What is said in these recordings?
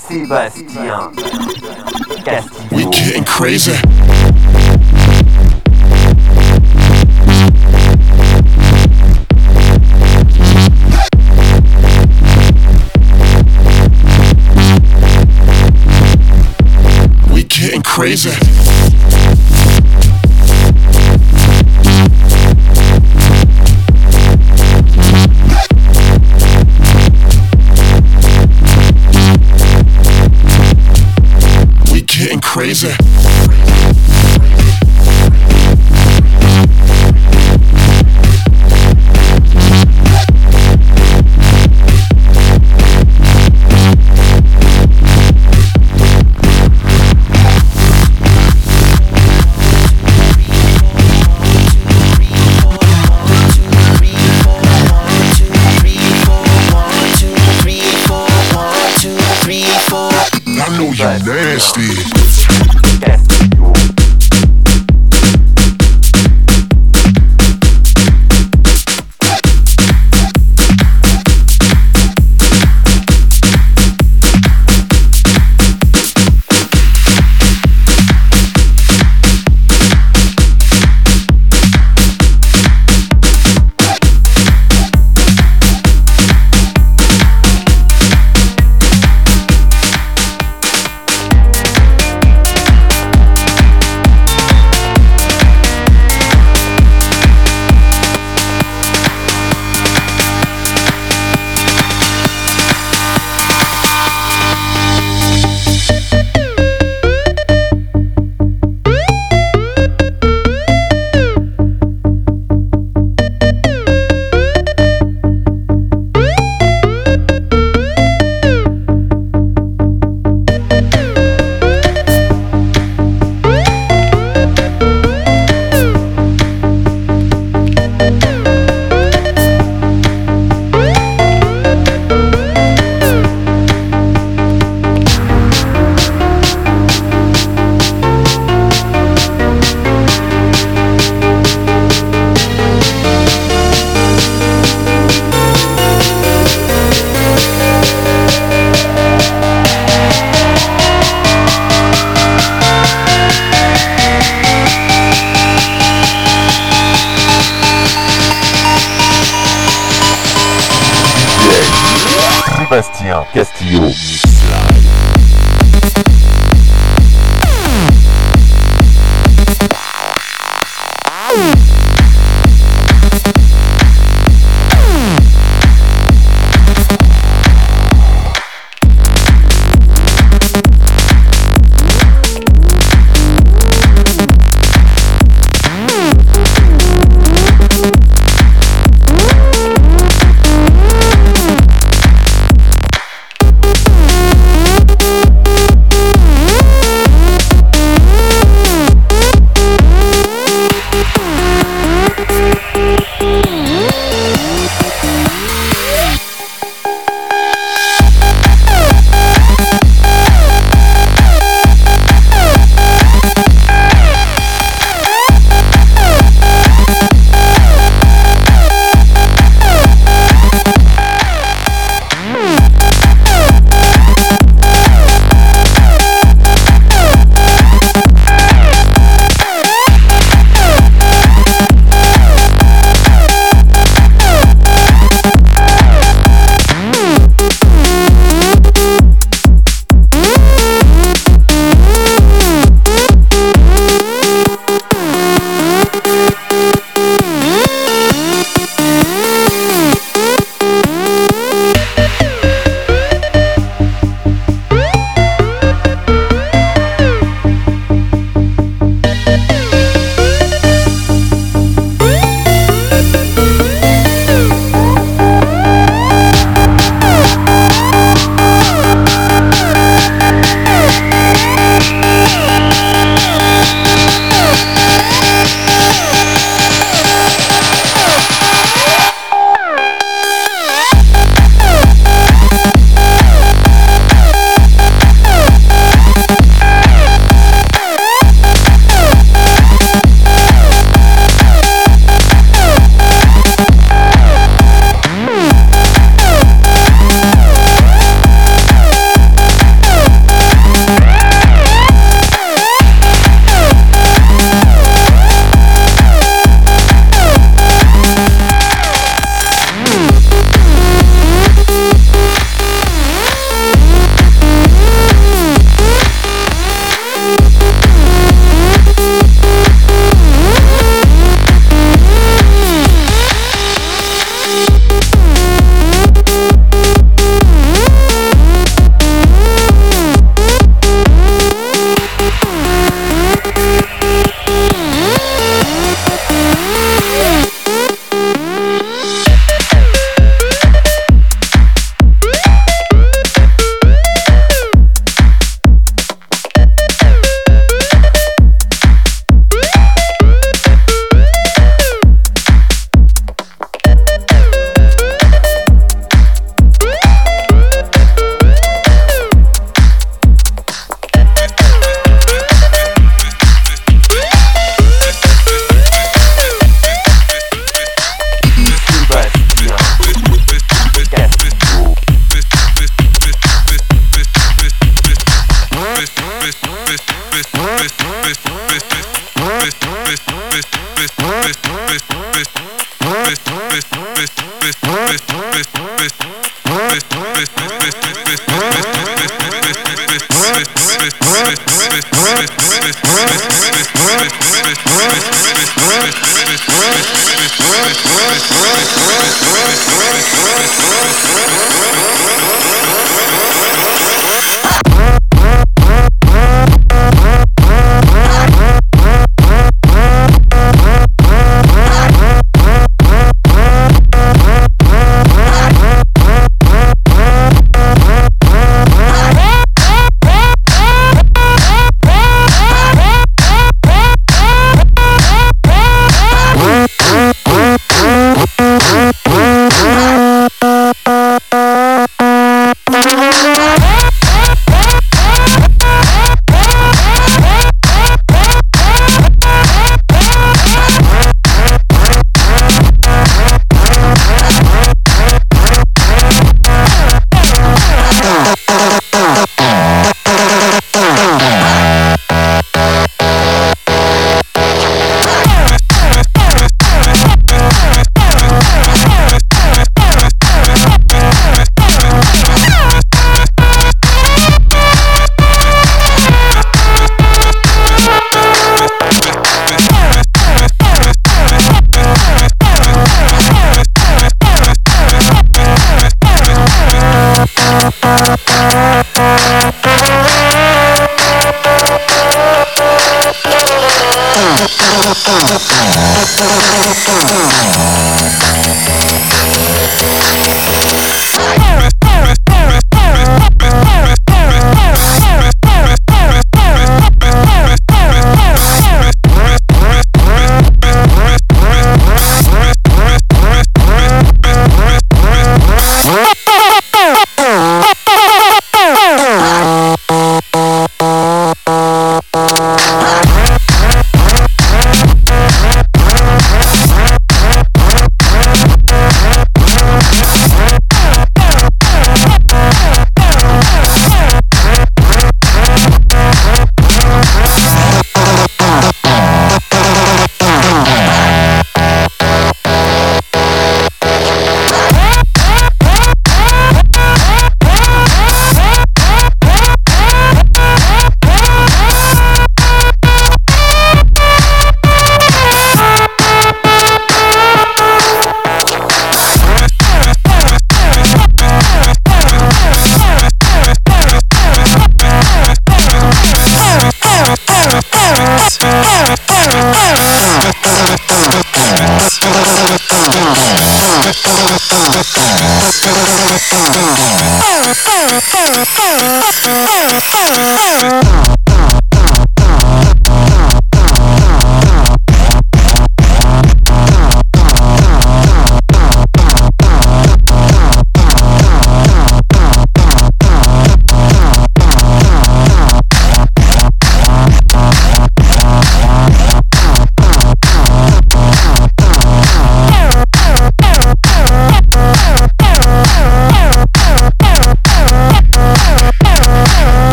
Sébastien Castillo. We getting crazy. We getting crazy. Crazy. Nasty.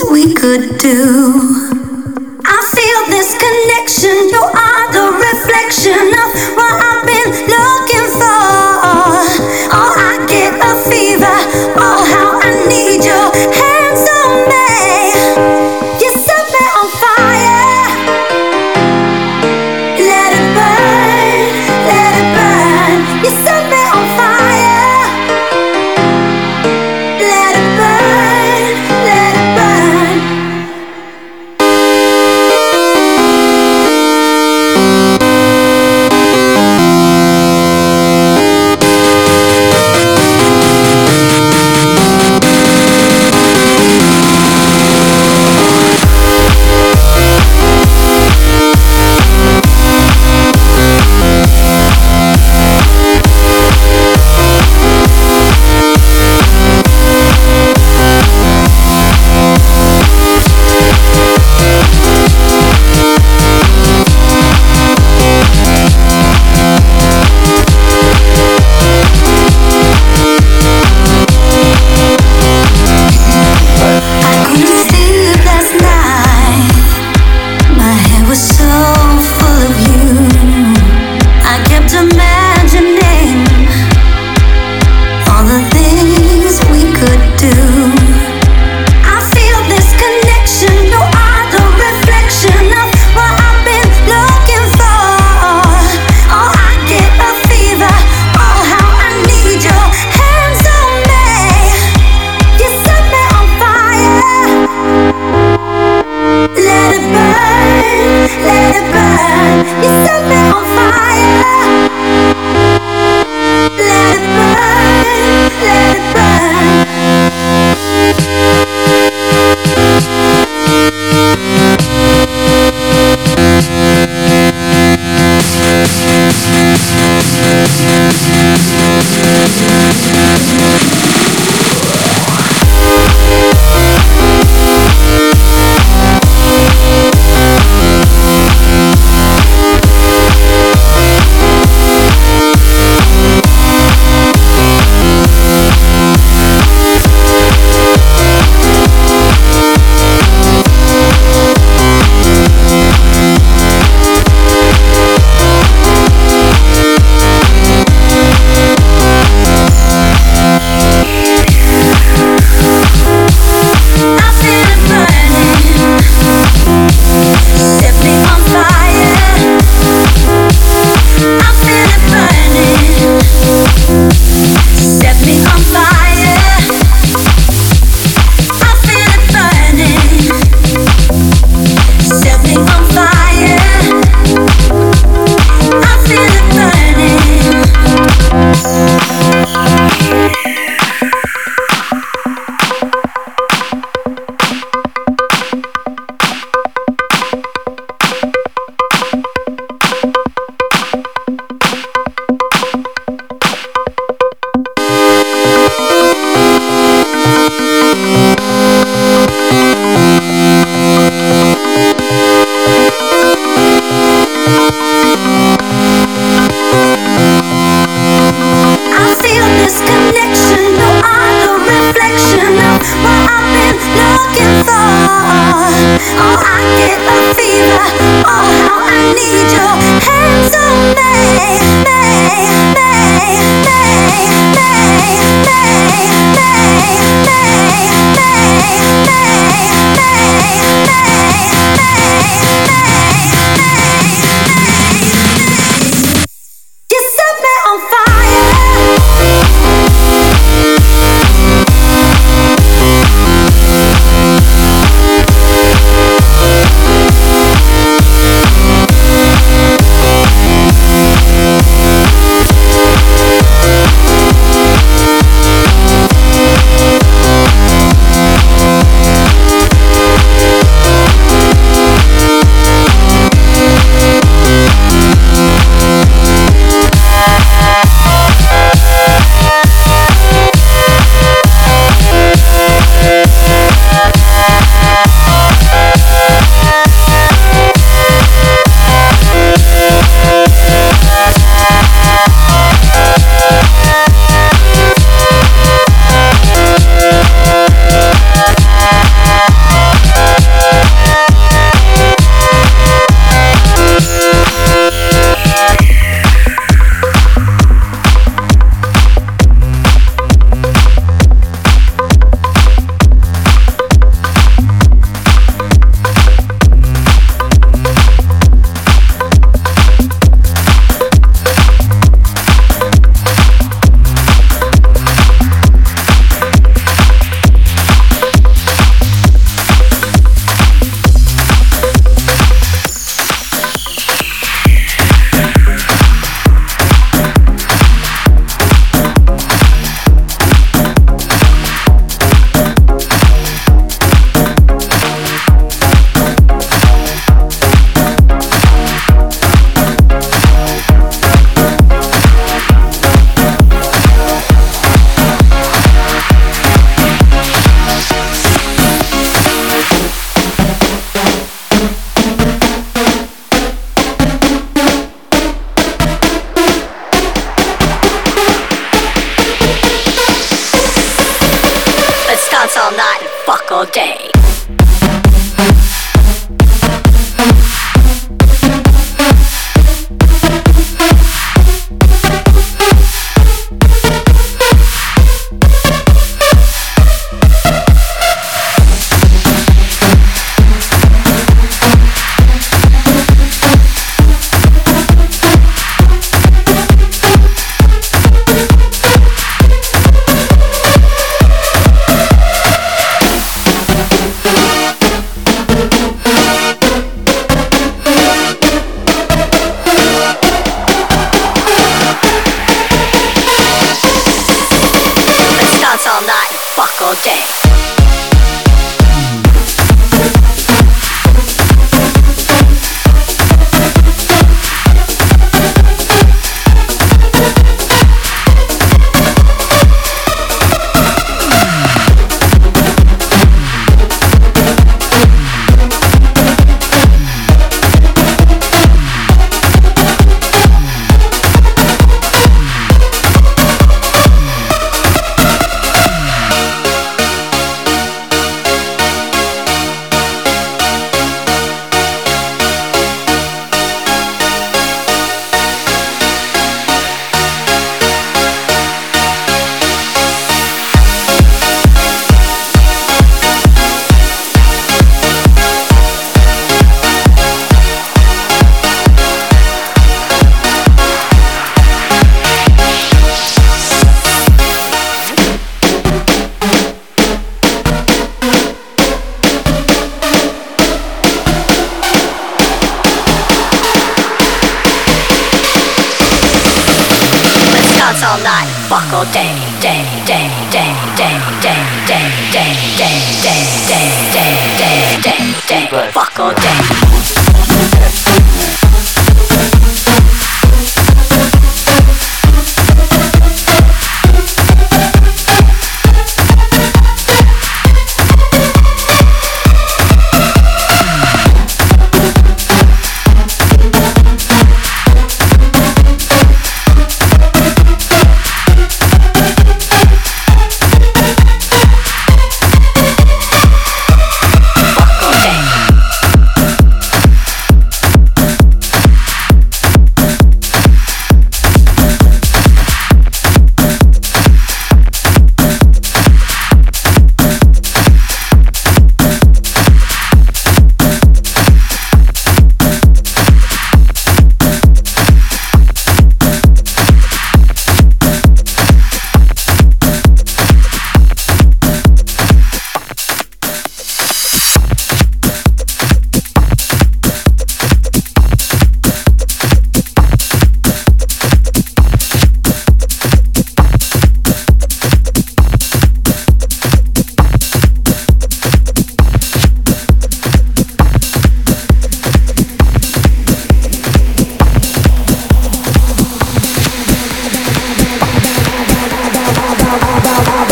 Fire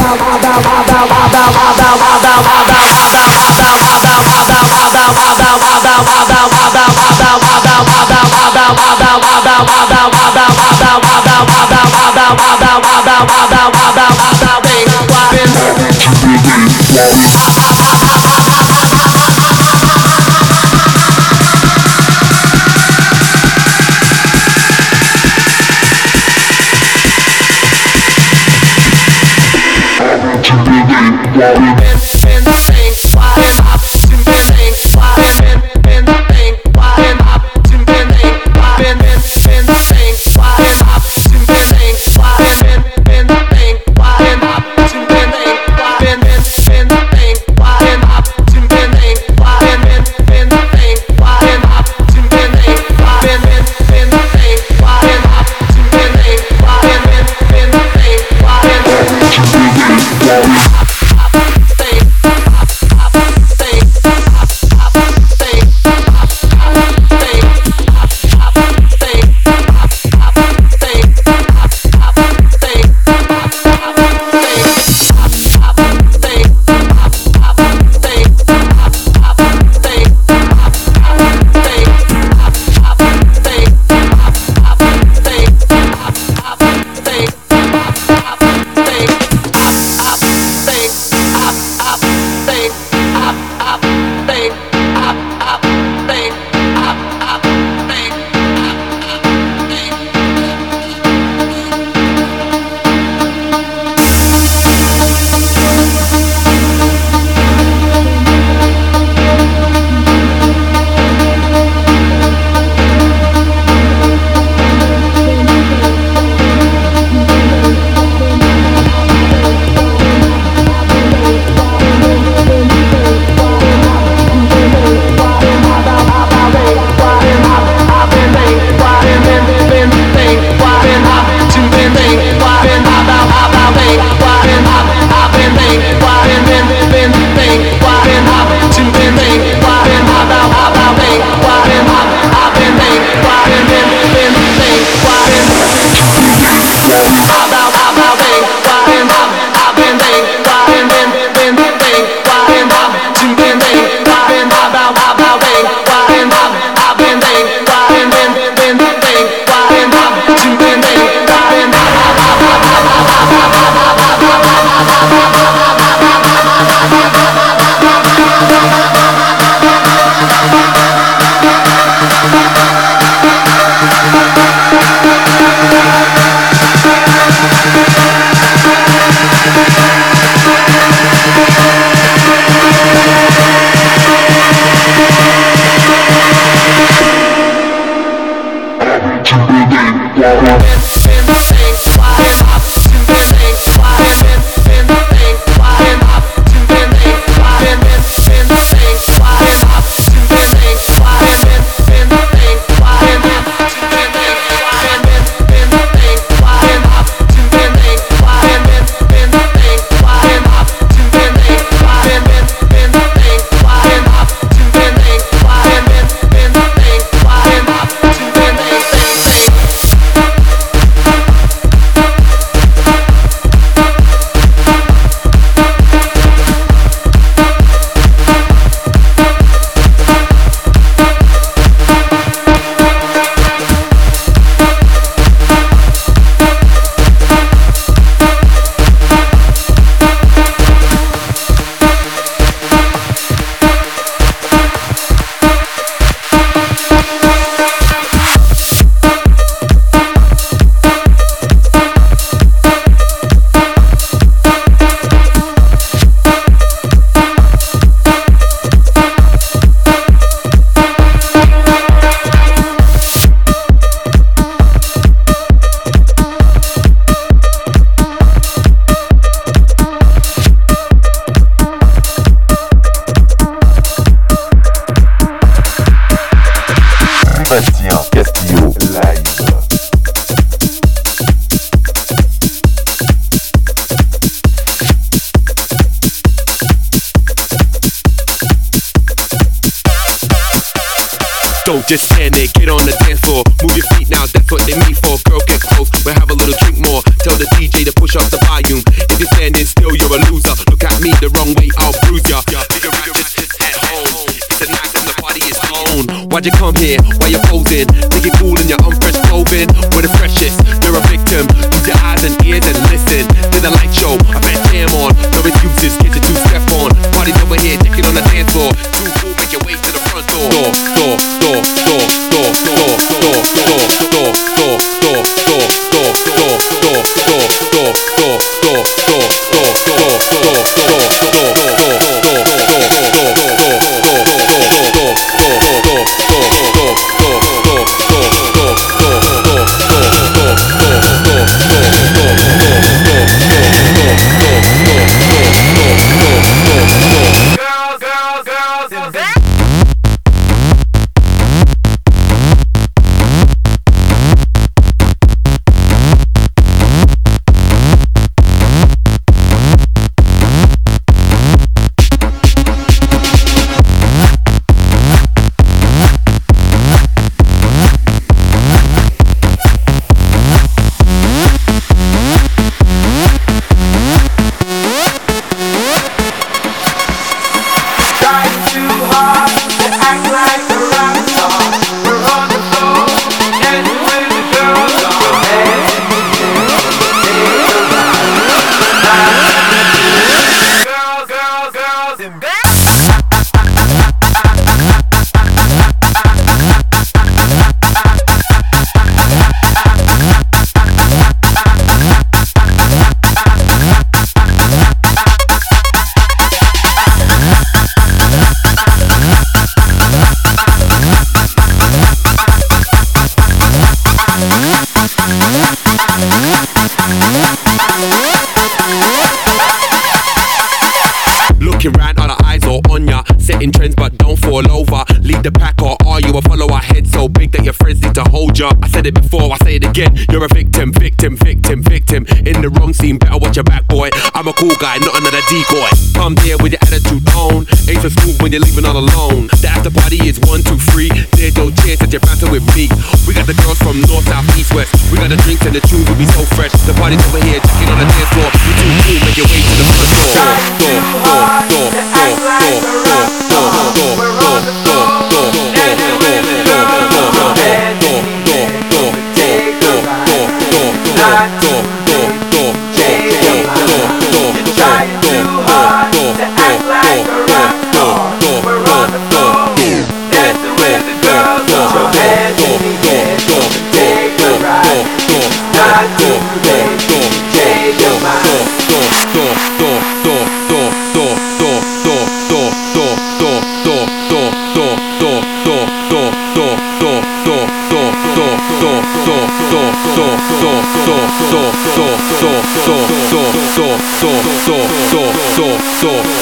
Bobby. Dope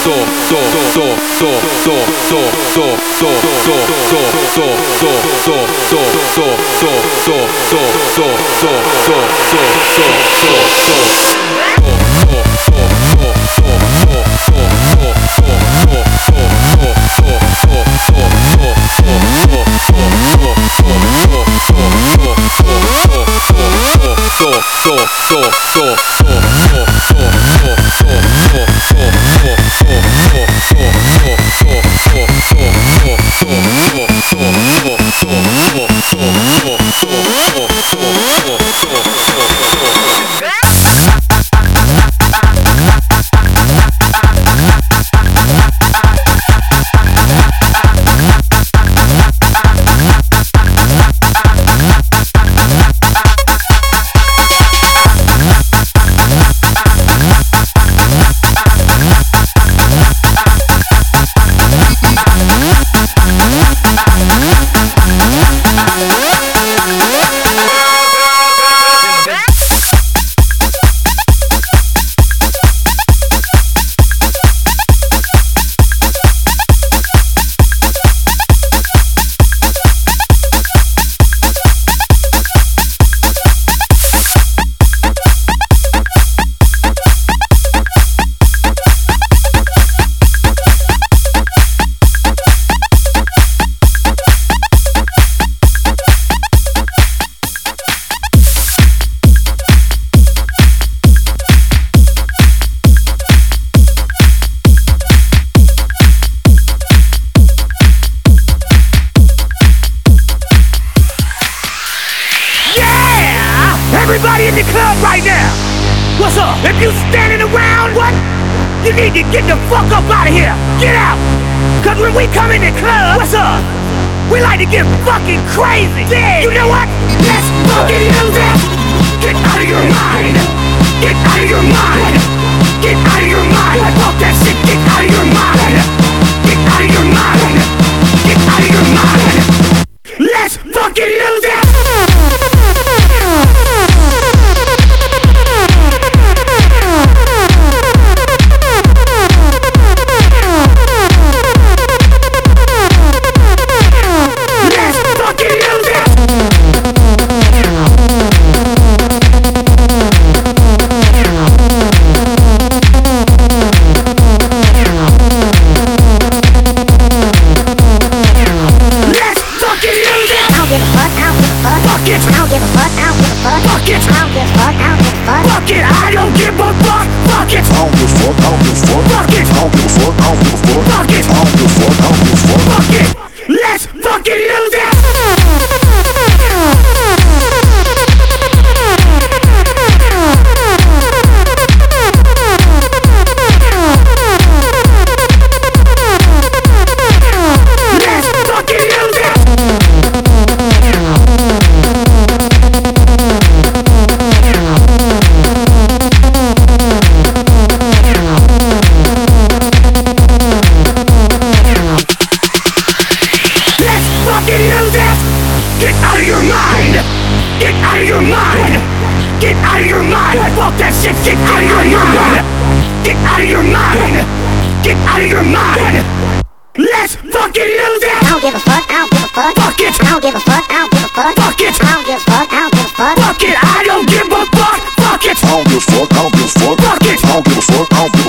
そうそう don't give a fuck. I don't give a fuck. Fuck it. I don't give a fuck. I don't give a fuck. Fuck it. I don't give a fuck. Fuck it. I don't give a fuck. I don't give a fuck. Fuck it. I don't give a fuck. I don't give a fuck.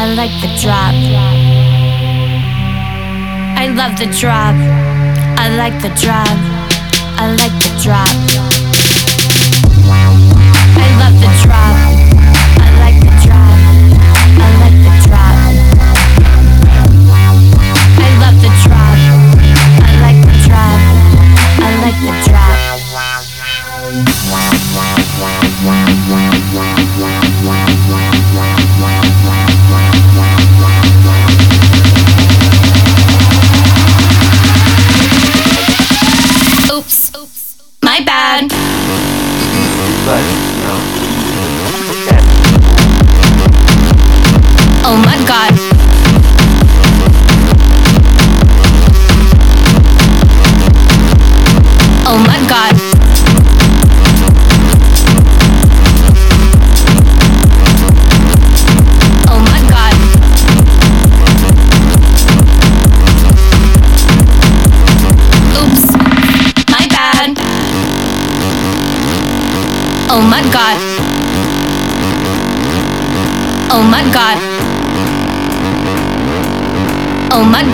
I like the drop. I love the drop. I like the drop. I like the drop. I love the drop.